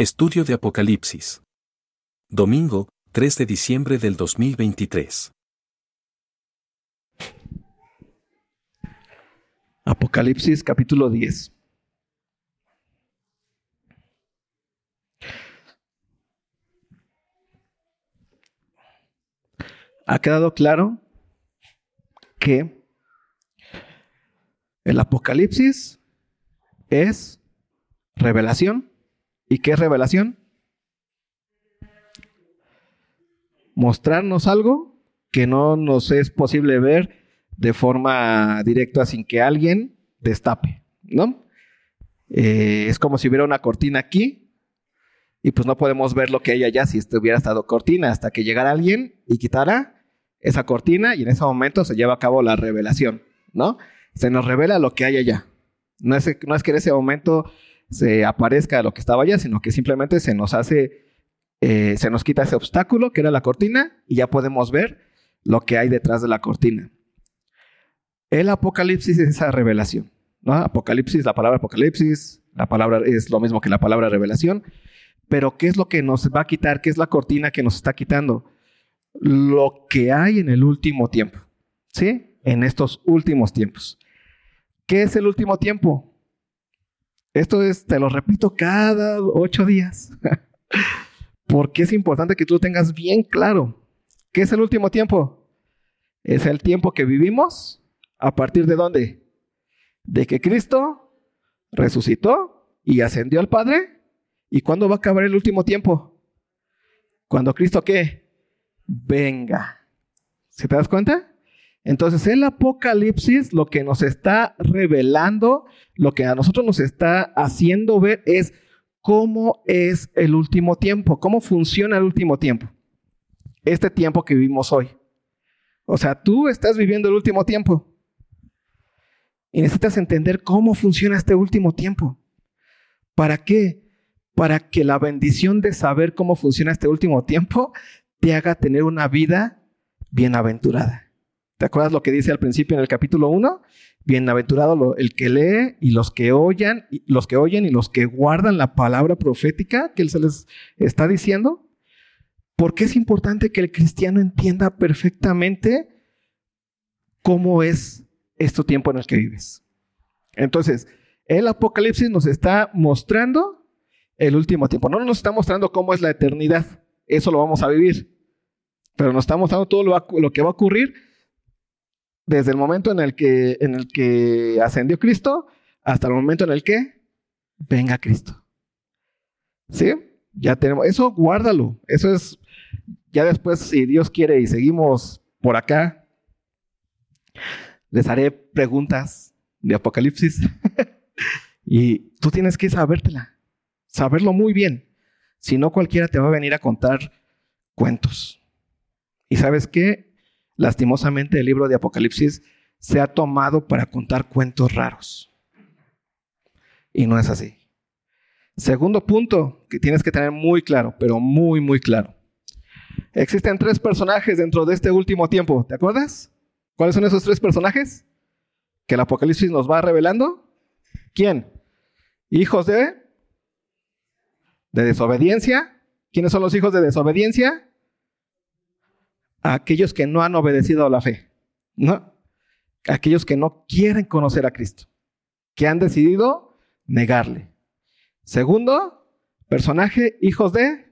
Estudio de Apocalipsis. Domingo, 3 de diciembre del 2023. Apocalipsis capítulo 10. Ha quedado claro que el Apocalipsis es revelación. ¿Y qué es revelación? Mostrarnos algo que no nos es posible ver de forma directa sin que alguien destape, ¿no? Eh, es como si hubiera una cortina aquí y pues no podemos ver lo que hay allá si hubiera estado cortina hasta que llegara alguien y quitara esa cortina y en ese momento se lleva a cabo la revelación, ¿no? Se nos revela lo que hay allá. No es, no es que en ese momento se aparezca lo que estaba allá, sino que simplemente se nos hace, eh, se nos quita ese obstáculo que era la cortina y ya podemos ver lo que hay detrás de la cortina. El Apocalipsis es esa revelación. ¿no? Apocalipsis, la palabra Apocalipsis, la palabra es lo mismo que la palabra revelación. Pero ¿qué es lo que nos va a quitar? ¿Qué es la cortina que nos está quitando? Lo que hay en el último tiempo. ¿Sí? En estos últimos tiempos. ¿Qué es el último tiempo? Esto es, te lo repito cada ocho días. Porque es importante que tú tengas bien claro. ¿Qué es el último tiempo? Es el tiempo que vivimos ¿A partir de dónde? De que Cristo resucitó y ascendió al Padre. ¿Y cuándo va a acabar el último tiempo? Cuando Cristo qué? Venga. ¿Se te das cuenta? Entonces el Apocalipsis lo que nos está revelando, lo que a nosotros nos está haciendo ver es cómo es el último tiempo, cómo funciona el último tiempo. Este tiempo que vivimos hoy. O sea, tú estás viviendo el último tiempo. Y necesitas entender cómo funciona este último tiempo. ¿Para qué? Para que la bendición de saber cómo funciona este último tiempo te haga tener una vida bienaventurada. ¿Te acuerdas lo que dice al principio en el capítulo 1? Bienaventurado el que lee y los que oyen, los que oyen y los que guardan la palabra profética que él se les está diciendo. Porque es importante que el cristiano entienda perfectamente cómo es este tiempo en el que vives. Entonces, el Apocalipsis nos está mostrando el último tiempo. No nos está mostrando cómo es la eternidad. Eso lo vamos a vivir. Pero nos está mostrando todo lo, que va a ocurrir desde el momento en el, que, en el que ascendió Cristo hasta el momento en el que venga Cristo. ¿Sí? Ya tenemos. Eso guárdalo. Eso es. Ya después, si Dios quiere y seguimos por acá, les haré preguntas de Apocalipsis y tú tienes que sabértela, saberlo muy bien. Si no, cualquiera te va a venir a contar cuentos. Y sabes qué? Lastimosamente el libro de Apocalipsis se ha tomado para contar cuentos raros. Y no es así. Segundo punto que tienes que tener muy claro, pero muy, muy claro. Existen tres personajes dentro de este último tiempo, ¿te acuerdas? ¿Cuáles son esos tres personajes que el Apocalipsis nos va revelando? ¿Quién? Hijos de de desobediencia. ¿Quiénes son los hijos de desobediencia? Aquellos que no han obedecido a la fe, ¿no? Aquellos que no quieren conocer a Cristo, que han decidido negarle. Segundo, personaje, hijos de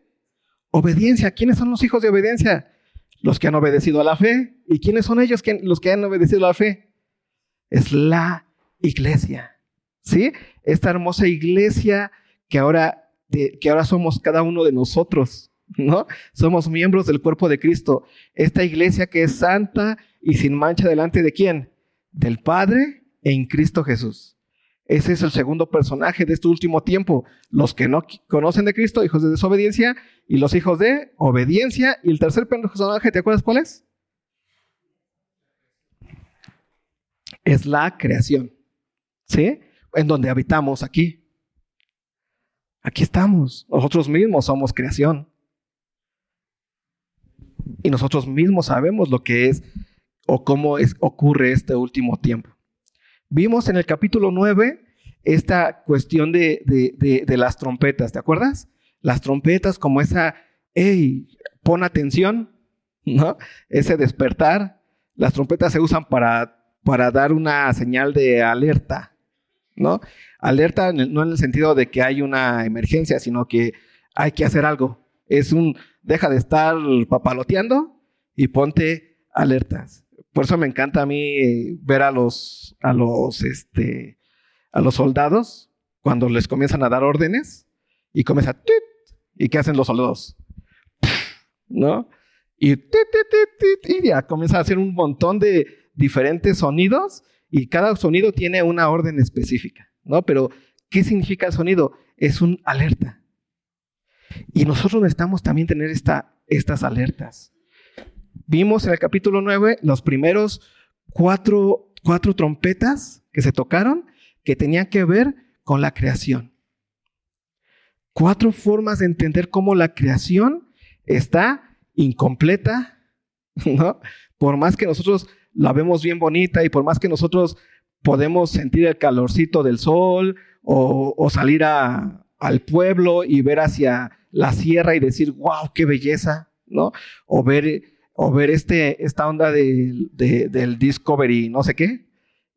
obediencia. ¿Quiénes son los hijos de obediencia? los que han obedecido a la fe. ¿Y quiénes son ellos los que han obedecido a la fe? Es la iglesia. ¿Sí? Esta hermosa iglesia que ahora, que ahora somos cada uno de nosotros, ¿no? Somos miembros del cuerpo de Cristo. Esta iglesia que es santa y sin mancha delante de quién? Del Padre en Cristo Jesús. Ese es el segundo personaje de este último tiempo. Los que no conocen de Cristo, hijos de desobediencia, y los hijos de obediencia. Y el tercer personaje, ¿te acuerdas cuál es? Es la creación. ¿Sí? En donde habitamos aquí. Aquí estamos. Nosotros mismos somos creación. Y nosotros mismos sabemos lo que es o cómo es, ocurre este último tiempo. Vimos en el capítulo 9 esta cuestión de, las trompetas, ¿te acuerdas? las trompetas como esa, hey, pon atención, ¿no? Ese despertar. Las trompetas se usan para, para dar una señal de alerta, ¿no? Alerta no en el sentido de que hay una emergencia, sino que hay que hacer algo. Es un, deja de estar papaloteando y ponte alertas. Por eso me encanta a mí ver a los, a los, este, a los soldados cuando les comienzan a dar órdenes y comienza y qué hacen los soldados, ¿no? Y, y ya comienza a hacer un montón de diferentes sonidos y cada sonido tiene una orden específica, ¿no? Pero ¿qué significa el sonido? Es un alerta. Y nosotros necesitamos también tener esta, estas alertas. Vimos en el capítulo 9 los primeros cuatro, cuatro trompetas que se tocaron que tenían que ver con la creación. Cuatro formas de entender cómo la creación está incompleta, ¿no? Por más que nosotros la vemos bien bonita y por más que nosotros podemos sentir el calorcito del sol o, salir al pueblo y ver hacia la sierra y decir, wow, qué belleza, ¿no? O ver, o ver este, esta onda del Discovery, no sé qué,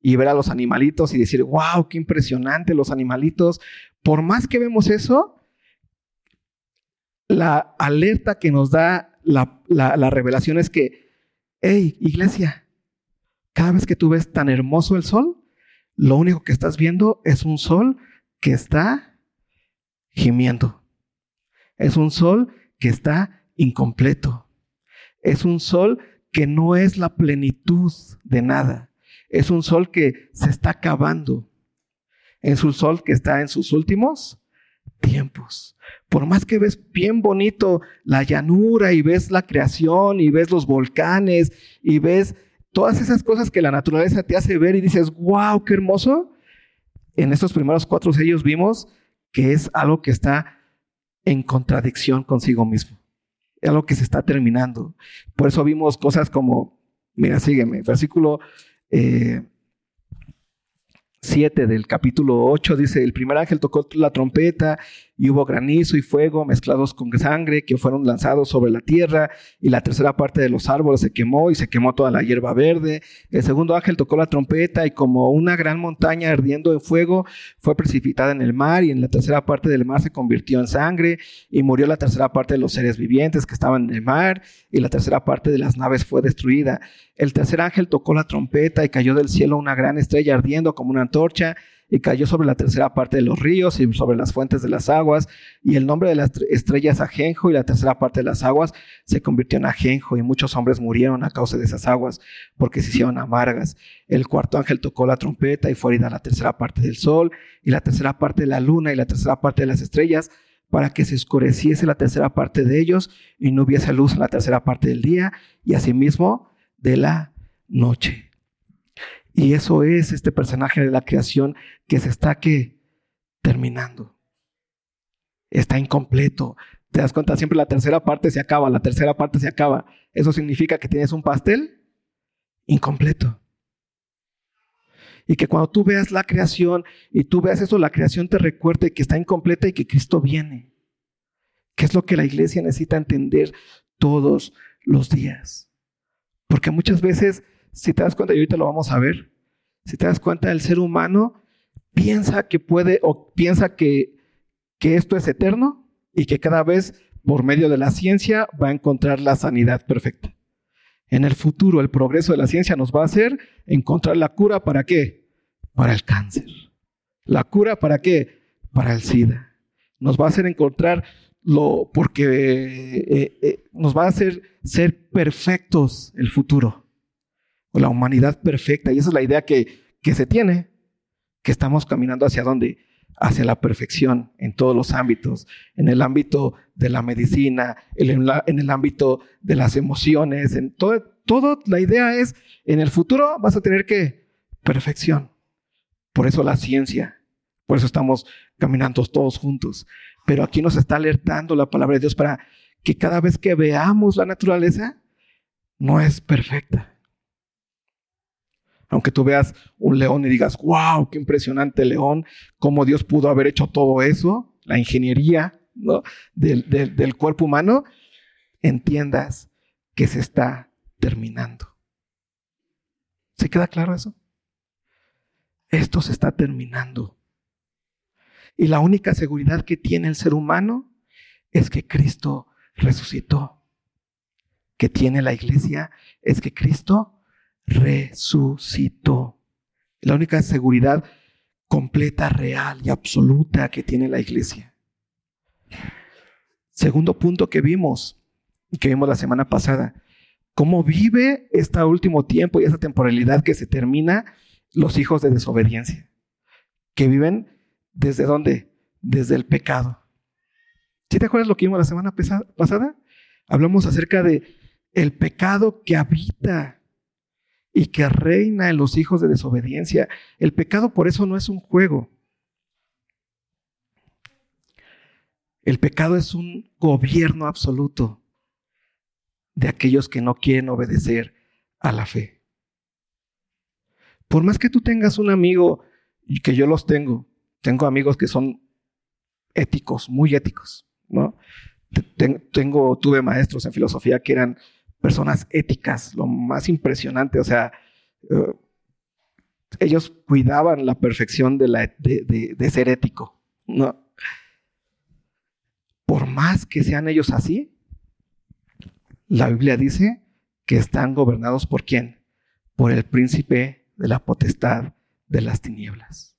y ver a los animalitos y decir, wow, qué impresionante los animalitos. Por más que vemos eso, la alerta que nos da la, la revelación es que, hey, iglesia, cada vez que tú ves tan hermoso el sol, lo único que estás viendo es un sol que está gimiendo. Es un sol que está incompleto. Es un sol que no es la plenitud de nada. Es un sol que se está acabando. Es un sol que está en sus últimos tiempos. Por más que ves bien bonito la llanura y ves la creación y ves los volcanes y ves todas esas cosas que la naturaleza te hace ver y dices, wow, qué hermoso. En estos primeros cuatro sellos vimos que es algo que está en contradicción consigo mismo. Es algo que se está terminando. Por eso vimos cosas como, mira, sígueme, versículo eh, 7 del capítulo 8 dice, el primer ángel tocó la trompeta y hubo granizo y fuego mezclados con sangre que fueron lanzados sobre la tierra y la tercera parte de los árboles se quemó y se quemó toda la hierba verde. El segundo ángel tocó la trompeta y como una gran montaña ardiendo en fuego fue precipitada en el mar y en la tercera parte del mar se convirtió en sangre y murió la tercera parte de los seres vivientes que estaban en el mar y la tercera parte de las naves fue destruida. El tercer ángel tocó la trompeta y cayó del cielo una gran estrella ardiendo como una antorcha y cayó sobre la tercera parte de los ríos y sobre las fuentes de las aguas, y el nombre de la estrella es Ajenjo, y la tercera parte de las aguas se convirtió en Ajenjo, y muchos hombres murieron a causa de esas aguas, porque se hicieron amargas. El cuarto ángel tocó la trompeta y fue herida la tercera parte del sol, y la tercera parte de la luna, y la tercera parte de las estrellas, para que se oscureciese la tercera parte de ellos, y no hubiese luz en la tercera parte del día, y asimismo de la noche. Y eso es este personaje de la creación que se está que terminando. Está incompleto. ¿Te das cuenta? Siempre la tercera parte se acaba, la tercera parte se acaba. Eso significa que tienes un pastel incompleto. Y que cuando tú veas la creación y tú veas eso, la creación te recuerde que está incompleta y que Cristo viene. Que es lo que la iglesia necesita entender todos los días. Porque muchas veces si te das cuenta, y ahorita lo vamos a ver, si te das cuenta, el ser humano piensa que puede o piensa que, que esto es eterno y que cada vez por medio de la ciencia va a encontrar la sanidad perfecta. En el futuro, el progreso de la ciencia nos va a hacer encontrar la cura para qué? Para el cáncer. La cura para qué? Para el SIDA. Nos va a hacer encontrar lo, porque eh, eh, nos va a hacer ser perfectos el futuro o la humanidad perfecta. Y esa es la idea que, se tiene, que estamos caminando hacia dónde? Hacia la perfección en todos los ámbitos, en el ámbito de la medicina, en, en el ámbito de las emociones, en todo, todo, la idea es, en el futuro vas a tener que perfección. Por eso la ciencia, por eso estamos caminando todos juntos. Pero aquí nos está alertando la palabra de Dios para que cada vez que veamos la naturaleza, no es perfecta. Aunque tú veas un león y digas, wow, qué impresionante león, cómo Dios pudo haber hecho todo eso, la ingeniería, del, del cuerpo humano, entiendas que se está terminando. ¿Se queda claro eso? Esto se está terminando. Y la única seguridad que tiene el ser humano es que Cristo resucitó. Que tiene la iglesia es que Cristo resucitó. La única seguridad completa, real y absoluta que tiene la iglesia. Segundo punto que vimos, que vimos la semana pasada, cómo vive este último tiempo y esa temporalidad que se termina los hijos de desobediencia, que viven desde dónde? Desde el pecado. ¿Sí te acuerdas lo que vimos la semana pasada? Hablamos acerca de el pecado que habita y que reina en los hijos de desobediencia. El pecado por eso no es un juego. El pecado es un gobierno absoluto de aquellos que no quieren obedecer a la fe. Por más que tú tengas un amigo, y que yo los tengo, tengo amigos que son éticos, muy éticos, ¿no? Tengo, tuve maestros en filosofía que eran personas éticas, lo más impresionante, o sea, eh, ellos cuidaban la perfección de, de, ser ético, ¿no? Por más que sean ellos así, la Biblia dice que están gobernados por quién? Por el príncipe de la potestad de las tinieblas.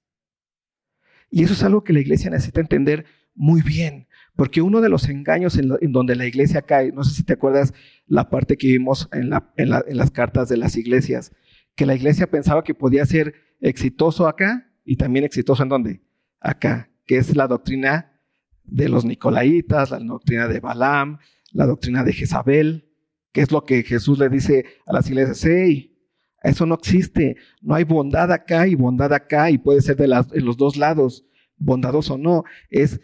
Y eso es algo que la iglesia necesita entender muy bien, porque uno de los engaños en, donde la iglesia cae, no sé si te acuerdas la parte que vimos en, las cartas de las iglesias, que la iglesia pensaba que podía ser exitoso acá y también exitoso en dónde? Acá, que es la doctrina de los nicolaitas, la doctrina de Balaam, la doctrina de Jezabel, que es lo que Jesús le dice a las iglesias, hey, eso no existe. No hay bondad acá y bondad acá y puede ser de, los dos lados, bondadoso o no. Es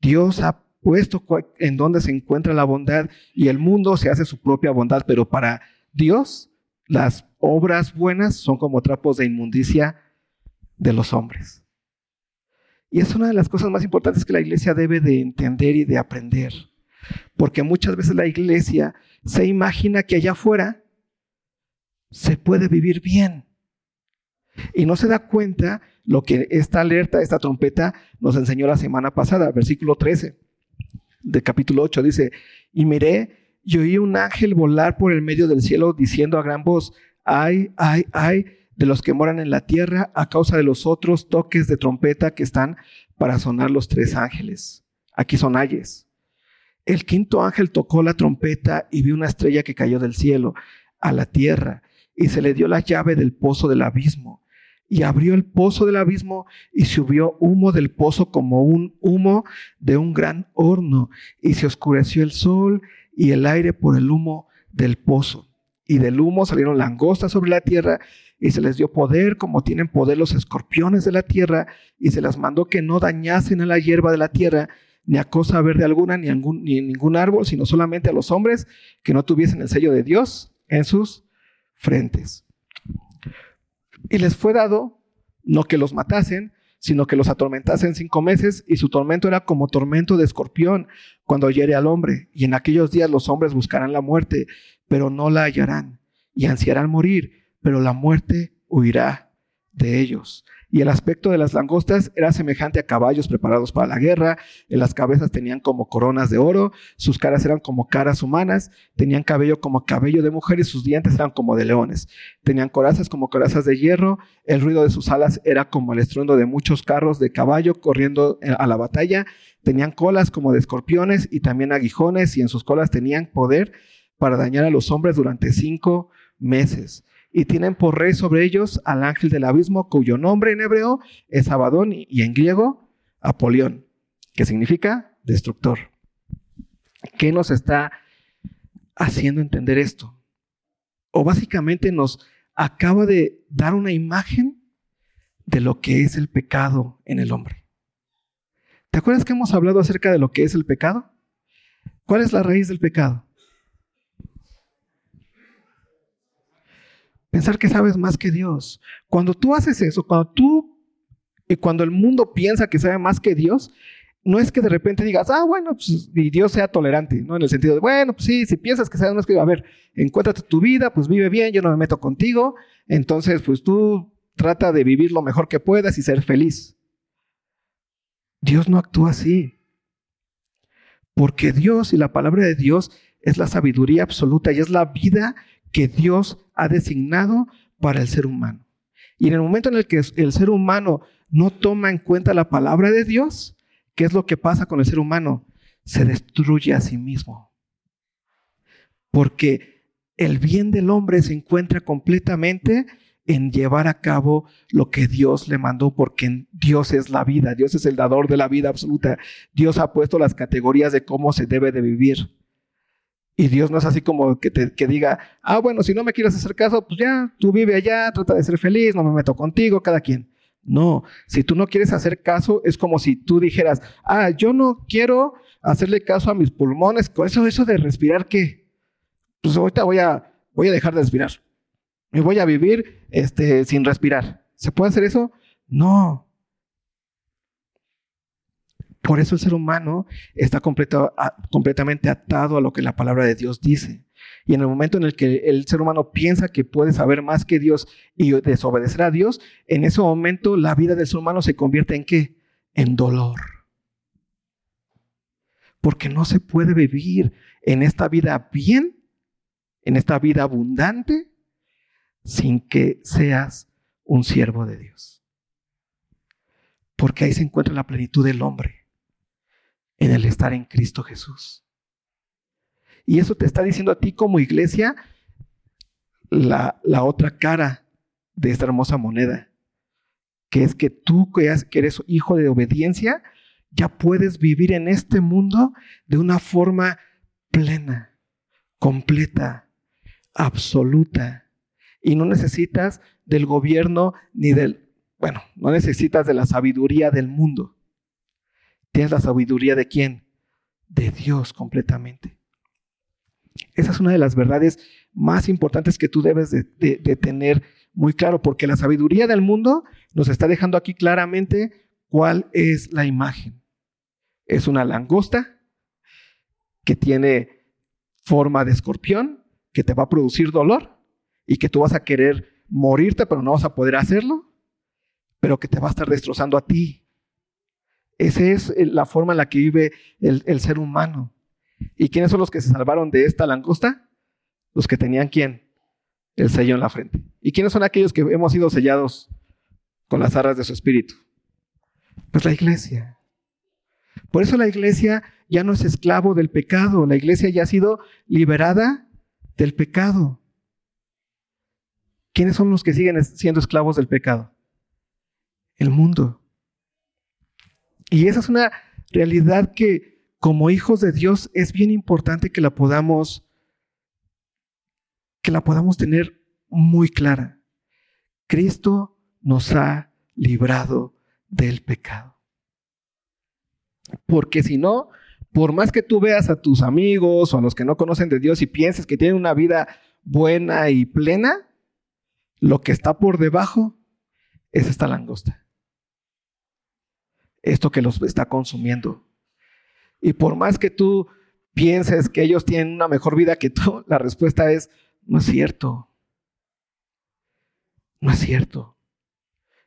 Dios ha puesto en donde se encuentra la bondad y el mundo se hace su propia bondad, pero para Dios las obras buenas son como trapos de inmundicia de los hombres. Y es una de las cosas más importantes que la iglesia debe de entender y de aprender. Porque muchas veces la iglesia se imagina que allá afuera se puede vivir bien. Y no se da cuenta lo que esta alerta, esta trompeta nos enseñó la semana pasada, versículo 13 de capítulo 8, dice, y miré y oí un ángel volar por el medio del cielo diciendo a gran voz, ay, ay, ay de los que moran en la tierra a causa de los otros toques de trompeta que están para sonar los tres ángeles. Aquí son ayes. El quinto ángel tocó la trompeta y vi una estrella que cayó del cielo a la tierra y se le dio la llave del pozo del abismo. Y abrió el pozo del abismo y subió humo del pozo como un humo de un gran horno. Y se oscureció el sol y el aire por el humo del pozo. Y del humo salieron langostas sobre la tierra y se les dio poder como tienen poder los escorpiones de la tierra y se las mandó que no dañasen a la hierba de la tierra ni a cosa verde alguna ni a ningún, ni ningún árbol, sino solamente a los hombres que no tuviesen el sello de Dios en sus frentes. Y les fue dado no que los matasen, sino que los atormentasen cinco meses, y su tormento era como tormento de escorpión cuando hiere al hombre. Y en aquellos días los hombres buscarán la muerte, pero no la hallarán, y ansiarán morir, pero la muerte huirá de ellos. Y el aspecto de las langostas era semejante a caballos preparados para la guerra. Las cabezas tenían como coronas de oro, sus caras eran como caras humanas, tenían cabello como cabello de mujer y sus dientes eran como de leones. Tenían corazas como corazas de hierro, el ruido de sus alas era como el estruendo de muchos carros de caballo corriendo a la batalla. Tenían colas como de escorpiones y también aguijones y en sus colas tenían poder para dañar a los hombres durante cinco meses y tienen por rey sobre ellos al ángel del abismo, cuyo nombre en hebreo es Abadón y en griego Apolión, que significa destructor. ¿Qué nos está haciendo entender esto? O básicamente nos acaba de dar una imagen de lo que es el pecado en el hombre. ¿Te acuerdas que hemos hablado acerca de lo que es el pecado? ¿Cuál es la raíz del pecado? Pensar que sabes más que Dios. Cuando tú haces eso, cuando tú y cuando el mundo piensa que sabe más que Dios, no es que de repente digas, ah, bueno, pues, y Dios sea tolerante, ¿no? En el sentido de, bueno, pues sí, si piensas que sea, no es que, a ver, encuéntrate tu vida, pues vive bien, yo no me meto contigo, entonces, pues tú trata de vivir lo mejor que puedas y ser feliz. Dios no actúa así. Porque Dios y la palabra de Dios es la sabiduría absoluta y es la vida que Dios ha designado para el ser humano. Y en el momento en el que el ser humano no toma en cuenta la palabra de Dios, ¿qué es lo que pasa con el ser humano? Se destruye a sí mismo. Porque el bien del hombre se encuentra completamente en llevar a cabo lo que Dios le mandó, porque Dios es la vida, Dios es el dador de la vida absoluta. Dios ha puesto las categorías de cómo se debe de vivir. Y Dios no es así como que, te, que diga, ah, bueno, si no me quieres hacer caso, pues ya, tú vive allá, trata de ser feliz, no me meto contigo, cada quien. No, si tú no quieres hacer caso, es como si tú dijeras, ah, yo no quiero hacerle caso a mis pulmones, eso, eso de respirar, ¿qué? Pues ahorita voy a, voy a dejar de respirar. Me voy a vivir este, sin respirar. ¿Se puede hacer eso? No. Por eso el ser humano está completamente atado a lo que la palabra de Dios dice. Y en el momento en el que el ser humano piensa que puede saber más que Dios y desobedecer a Dios, en ese momento la vida del ser humano se convierte en qué? En dolor. Porque no se puede vivir en esta vida bien, en esta vida abundante, sin que seas un siervo de Dios. Porque ahí se encuentra la plenitud del hombre, en el estar en Cristo Jesús. Y eso te está diciendo a ti como iglesia la, otra cara de esta hermosa moneda, que es que tú que eres hijo de obediencia, ya puedes vivir en este mundo de una forma plena, completa, absoluta y no necesitas del gobierno ni del, bueno, no necesitas de la sabiduría del mundo. Tienes la sabiduría de quién? De Dios completamente. Esa es una de las verdades más importantes que tú debes de, tener muy claro, porque la sabiduría del mundo nos está dejando aquí claramente cuál es la imagen. Es una langosta que tiene forma de escorpión, que te va a producir dolor y que tú vas a querer morirte, pero no vas a poder hacerlo, pero que te va a estar destrozando a ti. Esa es la forma en la que vive el, ser humano. ¿Y quiénes son los que se salvaron de esta langosta? Los que tenían quién? El sello en la frente. ¿Y quiénes son aquellos que hemos sido sellados con las arras de su espíritu? Pues la iglesia. Por eso la iglesia ya no es esclavo del pecado, la iglesia ya ha sido liberada del pecado. ¿Quiénes son los que siguen siendo esclavos del pecado? El mundo. Y esa es una realidad que como hijos de Dios es bien importante que la podamos que la podamos tener muy clara. Cristo nos ha librado del pecado. Porque si no, por más que tú veas a tus amigos o a los que no conocen de Dios y pienses que tienen una vida buena y plena, lo que está por debajo es esta langosta. Esto que los está consumiendo. Y por más que tú pienses que ellos tienen una mejor vida que tú, la respuesta es, no es cierto. No es cierto.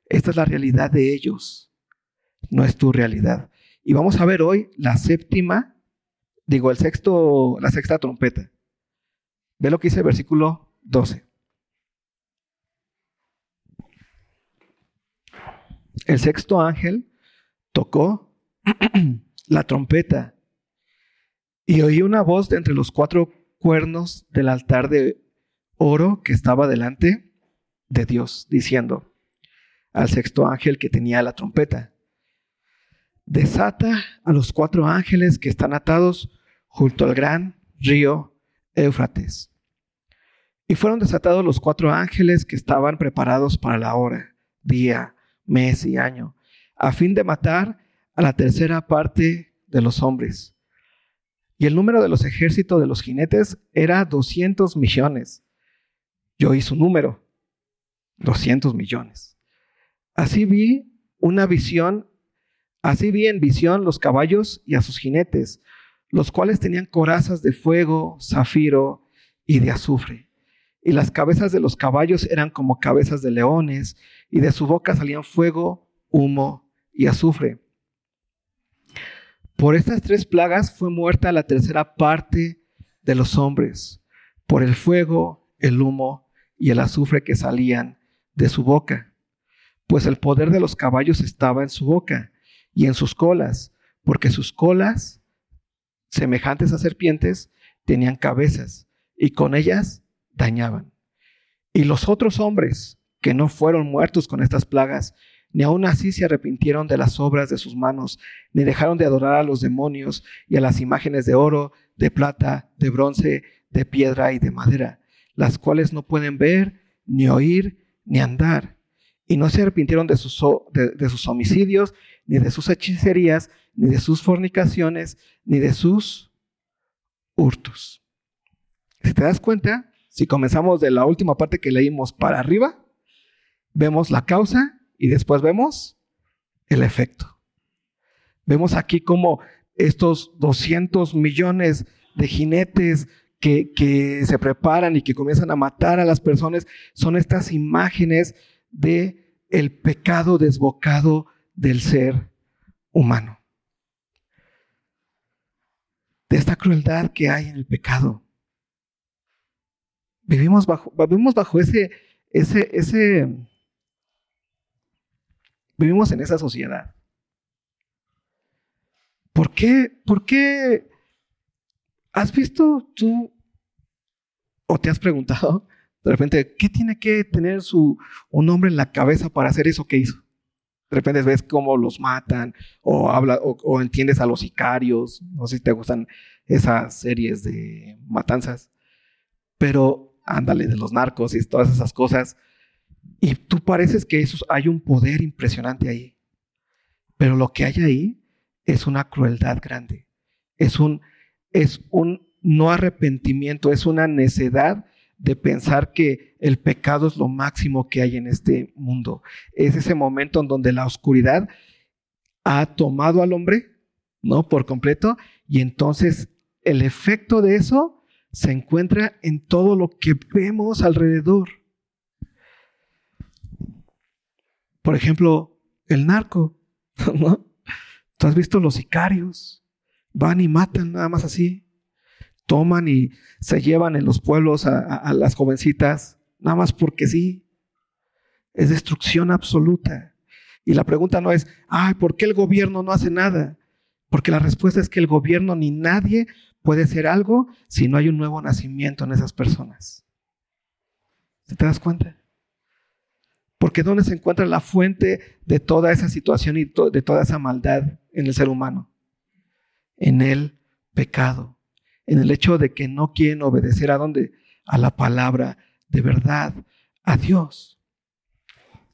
Esta es la realidad de ellos, no es tu realidad. Y vamos a ver hoy la séptima, digo, el sexto, la sexta trompeta. Ve lo que dice el versículo 12. El sexto ángel tocó la trompeta y oí una voz de entre los cuatro cuernos del altar de oro que estaba delante de Dios, diciendo al sexto ángel que tenía la trompeta, desata a los cuatro ángeles que están atados junto al gran río Éufrates. Y fueron desatados los cuatro ángeles que estaban preparados para la hora, día, mes y año, a fin de matar a la tercera parte de los hombres. Y el número de los ejércitos de los jinetes era 200 millones. Yo hice un número, 200 millones. Así vi una visión Así vi en visión los caballos y a sus jinetes, los cuales tenían corazas de fuego, zafiro y de azufre. Y las cabezas de los caballos eran como cabezas de leones, y de su boca salían fuego, humo y azufre. Por estas tres plagas fue muerta la tercera parte de los hombres, por el fuego, el humo y el azufre que salían de su boca. Pues el poder de los caballos estaba en su boca y en sus colas, porque sus colas, semejantes a serpientes, tenían cabezas, y con ellas dañaban. Y los otros hombres, que no fueron muertos con estas plagas, ni aun así se arrepintieron de las obras de sus manos, ni dejaron de adorar a los demonios y a las imágenes de oro, de plata, de bronce, de piedra y de madera, las cuales no pueden ver, ni oír, ni andar. Y no se arrepintieron de sus, de, sus homicidios, ni de sus hechicerías, ni de sus fornicaciones, ni de sus hurtos. Si te das cuenta, si comenzamos de la última parte que leímos para arriba, vemos la causa y después vemos el efecto. Vemos aquí como estos 200 millones de jinetes que, que, se preparan y que comienzan a matar a las personas son estas imágenes de el pecado desbocado del ser humano. De esta crueldad que hay en el pecado. Vivimos bajo, vivimos bajo ese, ese, ese, Vivimos en esa sociedad. ¿Por qué? ¿Por qué? ¿Has visto tú o te has preguntado de repente qué tiene que tener su, un hombre en la cabeza para hacer eso que hizo? De repente ves cómo los matan o, habla, o, entiendes a los sicarios. No sé si te gustan esas series de matanzas. Pero ándale, de los narcos y todas esas cosas. Y tú pareces que eso, hay un poder impresionante ahí. Pero lo que hay ahí es una crueldad grande. Es un, es un no arrepentimiento, es una necedad de pensar que el pecado es lo máximo que hay en este mundo. Es ese momento en donde la oscuridad ha tomado al hombre, ¿no? Por completo, y entonces el efecto de eso se encuentra en todo lo que vemos alrededor. Por ejemplo, el narco, ¿no? Tú has visto los sicarios, van y matan nada más así, toman y se llevan en los pueblos a, las jovencitas, nada más porque sí. Es destrucción absoluta. Y la pregunta no es, ay, ¿por qué el gobierno no hace nada? Porque la respuesta es que el gobierno ni nadie puede hacer algo si no hay un nuevo nacimiento en esas personas. ¿Te das cuenta? Porque ¿dónde se encuentra la fuente de toda esa situación y de toda esa maldad en el ser humano? En el pecado, en el hecho de que no quieren obedecer a dónde? A la palabra de verdad, a Dios.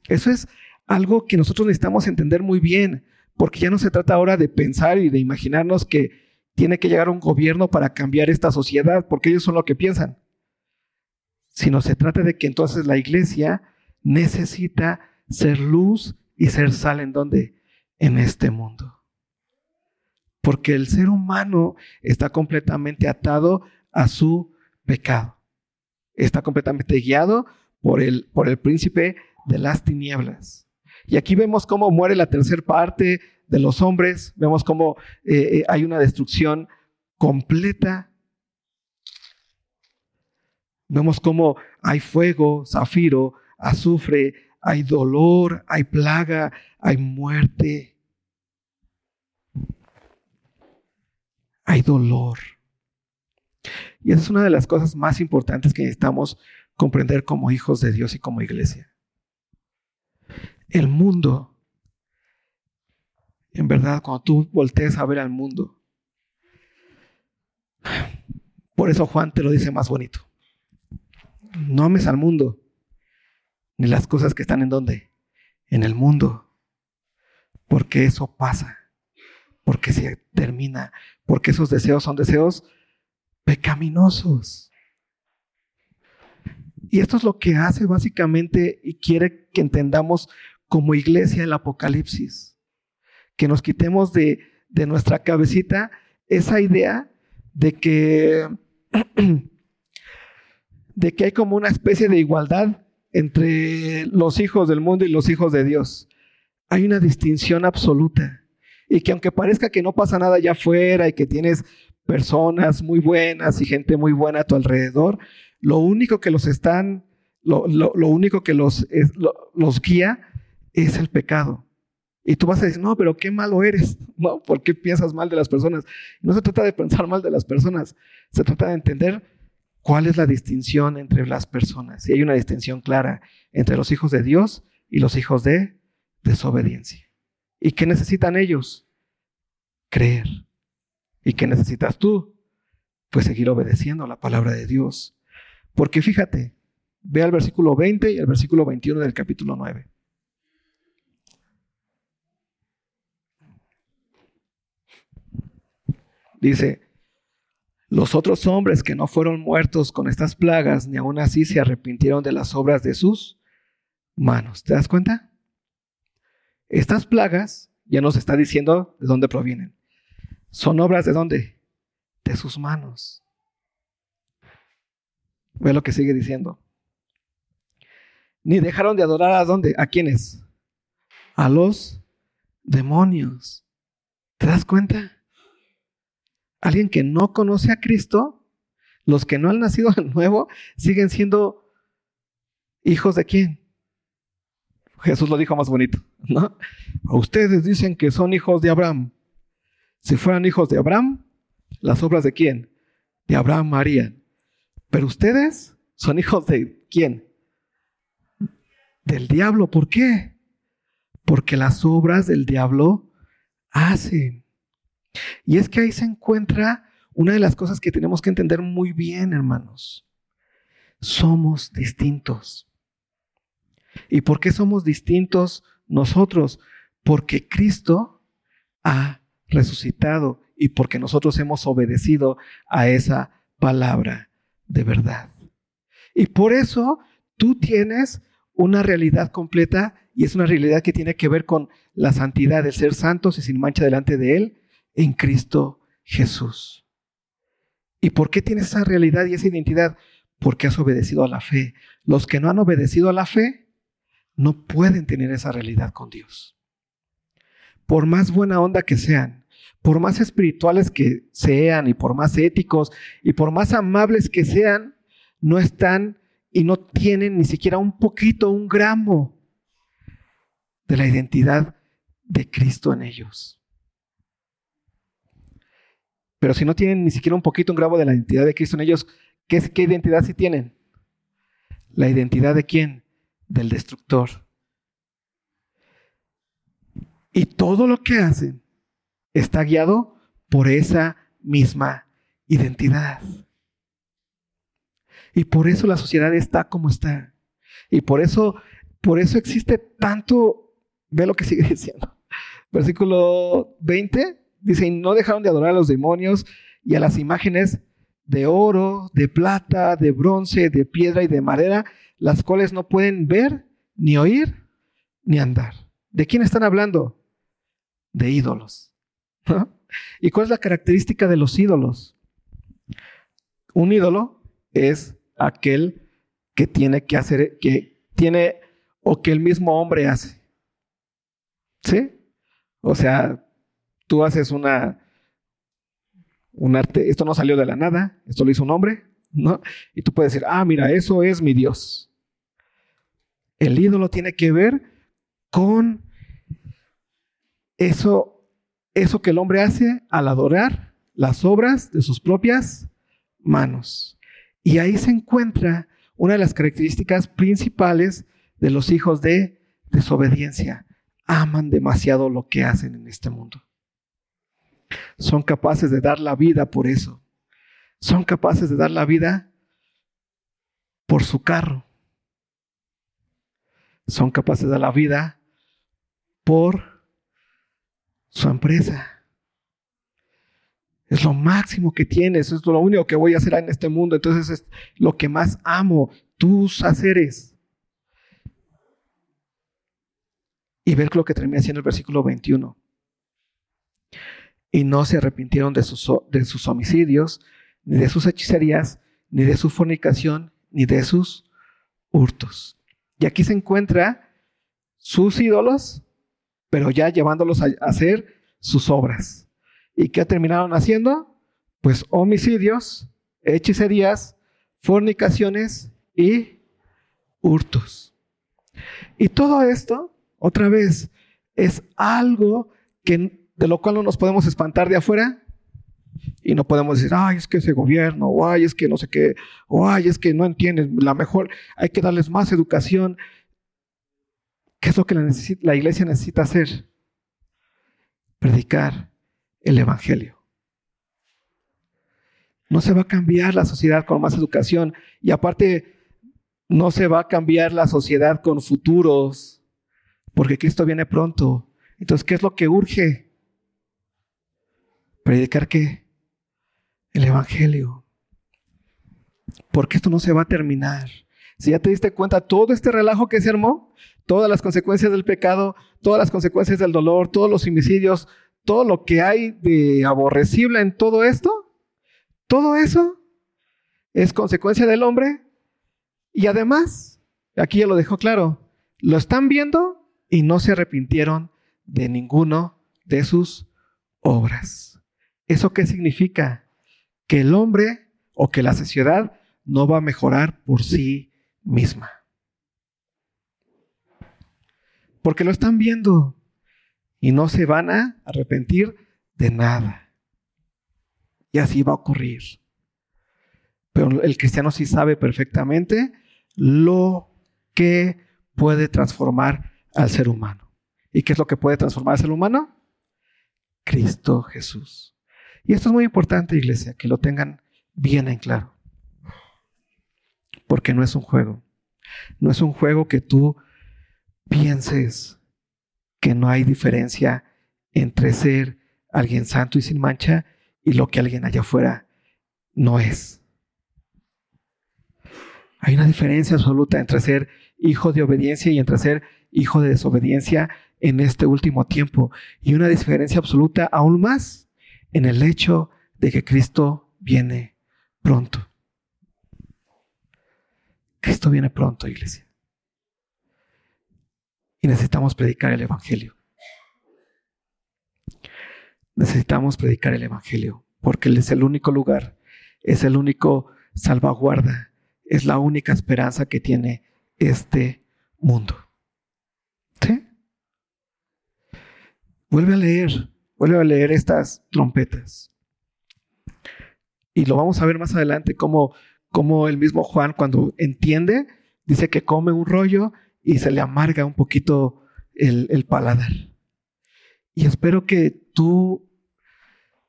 Eso es algo que nosotros necesitamos entender muy bien, porque ya no se trata ahora de pensar y de imaginarnos que tiene que llegar un gobierno para cambiar esta sociedad, porque ellos son lo que piensan, sino se trata de que entonces la iglesia necesita ser luz y ser sal en donde? En este mundo. Porque el ser humano está completamente atado a su pecado. Está completamente guiado por el, por el príncipe de las tinieblas. Y aquí vemos cómo muere la tercera parte de los hombres, vemos cómo eh, eh, hay una destrucción completa. Vemos cómo hay fuego, zafiro, azufre, hay dolor, hay plaga, hay muerte. Hay dolor. Y esa es una de las cosas más importantes que necesitamos comprender como hijos de Dios y como iglesia. El mundo, en verdad, cuando tú voltees a ver al mundo, por eso Juan te lo dice más bonito. No ames al mundo, ni las cosas que están en donde? En el mundo. Porque eso pasa, porque se termina, porque esos deseos son deseos pecaminosos. Y esto es lo que hace básicamente y quiere que entendamos como iglesia el Apocalipsis. que nos quitemos de, de nuestra cabecita esa idea de que, de que hay como una especie de igualdad entre los hijos del mundo y los hijos de Dios. Hay una distinción absoluta. Y que aunque parezca que no pasa nada allá afuera y que tienes personas muy buenas y gente muy buena a tu alrededor, lo único que los están, lo, único que los, los guía es el pecado. Y tú vas a decir, no, pero qué malo eres, ¿no? ¿Por qué piensas mal de las personas? No se trata de pensar mal de las personas, se trata de entender cuál es la distinción entre las personas. Y hay una distinción clara entre los hijos de Dios y los hijos de desobediencia. ¿Y qué necesitan ellos? Creer. ¿Y qué necesitas tú? Pues seguir obedeciendo la palabra de Dios. Porque fíjate, ve al versículo 20 y al versículo 21 del capítulo 9. Dice, los otros hombres que no fueron muertos con estas plagas, ni aún así se arrepintieron de las obras de sus manos. ¿Te das cuenta? Estas plagas ya nos está diciendo de dónde provienen. Son obras de dónde? De sus manos. Ve lo que sigue diciendo. Ni dejaron de adorar a dónde? ¿A quiénes? A los demonios. ¿Te das cuenta? Alguien que no conoce a Cristo, los que no han nacido de nuevo, siguen siendo hijos de quién? Jesús lo dijo más bonito, ¿no? ustedes dicen que son hijos de Abraham. Si fueran hijos de Abraham, las obras de quién? De Abraham harían. Pero ustedes son hijos de quién? Del diablo. ¿Por qué? Porque las obras del diablo hacen. Y es que ahí se encuentra una de las cosas que tenemos que entender muy bien, hermanos. Somos distintos. ¿Y por qué somos distintos nosotros? Porque Cristo ha resucitado y porque nosotros hemos obedecido a esa palabra de verdad. Y por eso tú tienes una realidad completa y es una realidad que tiene que ver con la santidad, de ser santos y sin mancha delante de Él en Cristo Jesús. ¿Y por qué tienes esa realidad y esa identidad? Porque has obedecido a la fe. Los que no han obedecido a la fe no pueden tener esa realidad con Dios. Por más buena onda que sean, por más espirituales que sean y por más éticos y por más amables que sean, no están y no tienen ni siquiera un poquito, un gramo de la identidad de Cristo en ellos. Pero si no tienen ni siquiera un poquito un grabo de la identidad de Cristo en ellos, ¿qué, identidad sí tienen? ¿La identidad de quién? Del destructor. Y todo lo que hacen está guiado por esa misma identidad. Y por eso la sociedad está como está. Y por eso, por eso existe tanto, ve lo que sigue diciendo. Versículo 20, Dice, y no dejaron de adorar a los demonios y a las imágenes de oro, de plata, de bronce, de piedra y de madera, las cuales no pueden ver, ni oír, ni andar. ¿De quién están hablando? De ídolos. ¿Y cuál es la característica de los ídolos? Un ídolo es aquel que tiene que hacer, que tiene o que el mismo hombre hace. ¿Sí? O sea, tú haces una, un arte, esto no salió de la nada, esto lo hizo un hombre, ¿no? Y tú puedes decir, ah, mira, eso es mi Dios. El ídolo tiene que ver con eso, eso que el hombre hace al adorar las obras de sus propias manos. Y ahí se encuentra una de las características principales de los hijos de desobediencia. Aman demasiado lo que hacen en este mundo. Son capaces de dar la vida por eso. Son capaces de dar la vida por su carro. Son capaces de dar la vida por su empresa. Es lo máximo que tienes, es lo único que voy a hacer en este mundo. Entonces es lo que más amo, tus haceres. Y ver lo que termina siendo el versículo 21 y no se arrepintieron de sus, de sus homicidios, ni de sus hechicerías, ni de su fornicación, ni de sus hurtos. Y aquí se encuentra sus ídolos, pero ya llevándolos a hacer sus obras. ¿Y qué terminaron haciendo? Pues homicidios, hechicerías, fornicaciones y hurtos. Y todo esto, otra vez, es algo que, de lo cual no nos podemos espantar de afuera y no podemos decir, ay, es que ese gobierno, o ay, es que no sé qué, o ay, es que no entiendes, la mejor, hay que darles más educación. ¿Qué es lo que la, la iglesia necesita hacer? Predicar el Evangelio. No se va a cambiar la sociedad con más educación y aparte no se va a cambiar la sociedad con futuros porque Cristo viene pronto. Entonces, ¿qué es lo que urge? Predicar qué? El Evangelio. Porque esto no se va a terminar. Si ya te diste cuenta, todo este relajo que se armó, todas las consecuencias del pecado, todas las consecuencias del dolor, todos los homicidios, todo lo que hay de aborrecible en todo esto, todo eso es consecuencia del hombre. Y además, aquí ya lo dejó claro, lo están viendo y no se arrepintieron de ninguno de sus obras. ¿Eso qué significa? Que el hombre o que la sociedad no va a mejorar por sí misma. Porque lo están viendo y no se van a arrepentir de nada. Y así va a ocurrir. Pero el cristiano sí sabe perfectamente lo que puede transformar al ser humano. ¿Y qué es lo que puede transformar al ser humano? Cristo Jesús. Y esto es muy importante, iglesia, que lo tengan bien en claro. Porque no es un juego. No es un juego que tú pienses que no hay diferencia entre ser alguien santo y sin mancha y lo que alguien allá afuera no es. Hay una diferencia absoluta entre ser hijo de obediencia y entre ser hijo de desobediencia en este último tiempo. Y una diferencia absoluta aún más en el hecho de que Cristo viene pronto. Cristo viene pronto, iglesia. Y necesitamos predicar el Evangelio. Necesitamos predicar el Evangelio, porque Él es el único lugar, es el único salvaguarda, es la única esperanza que tiene este mundo. ¿Sí? Vuelve a leer, vuelve a leer estas trompetas. Y lo vamos a ver más adelante como, el mismo Juan cuando entiende, dice que come un rollo y se le amarga un poquito el, el paladar. Y espero que tú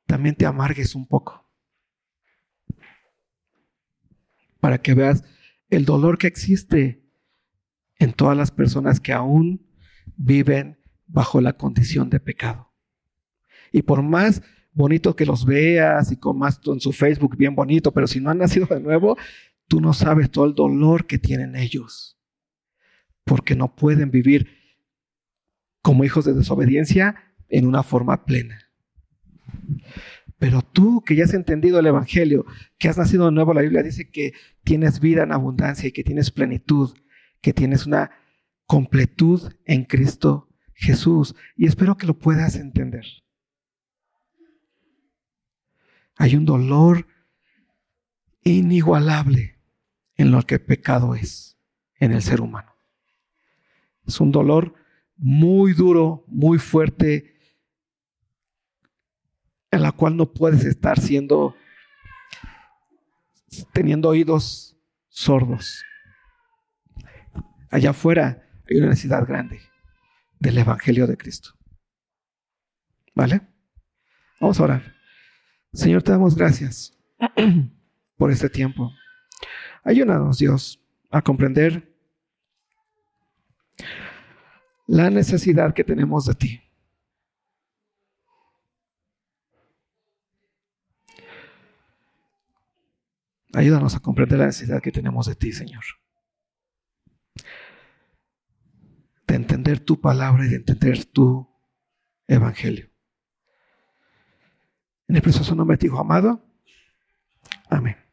también te amargues un poco. Para que veas el dolor que existe en todas las personas que aún viven bajo la condición de pecado. Y por más bonito que los veas y con más en su Facebook bien bonito, pero si no han nacido de nuevo, tú no sabes todo el dolor que tienen ellos. Porque no pueden vivir como hijos de desobediencia en una forma plena. Pero tú que ya has entendido el Evangelio, que has nacido de nuevo, la Biblia dice que tienes vida en abundancia y que tienes plenitud que tienes una completud en Cristo Jesús. Y espero que lo puedas entender. Hay un dolor inigualable en lo que el pecado es en el ser humano. Es un dolor muy duro, muy fuerte, en la cual no puedes estar siendo, teniendo oídos sordos. Allá afuera hay una necesidad grande del Evangelio de Cristo. ¿Vale? Vamos a orar. Señor, te damos gracias por este tiempo. Ayúdanos, Dios, a comprender la necesidad que tenemos de ti. Ayúdanos a comprender la necesidad que tenemos de ti, Señor. de entender tu palabra y de entender tu evangelio. En el precioso nombre de tu Hijo amado. Amén.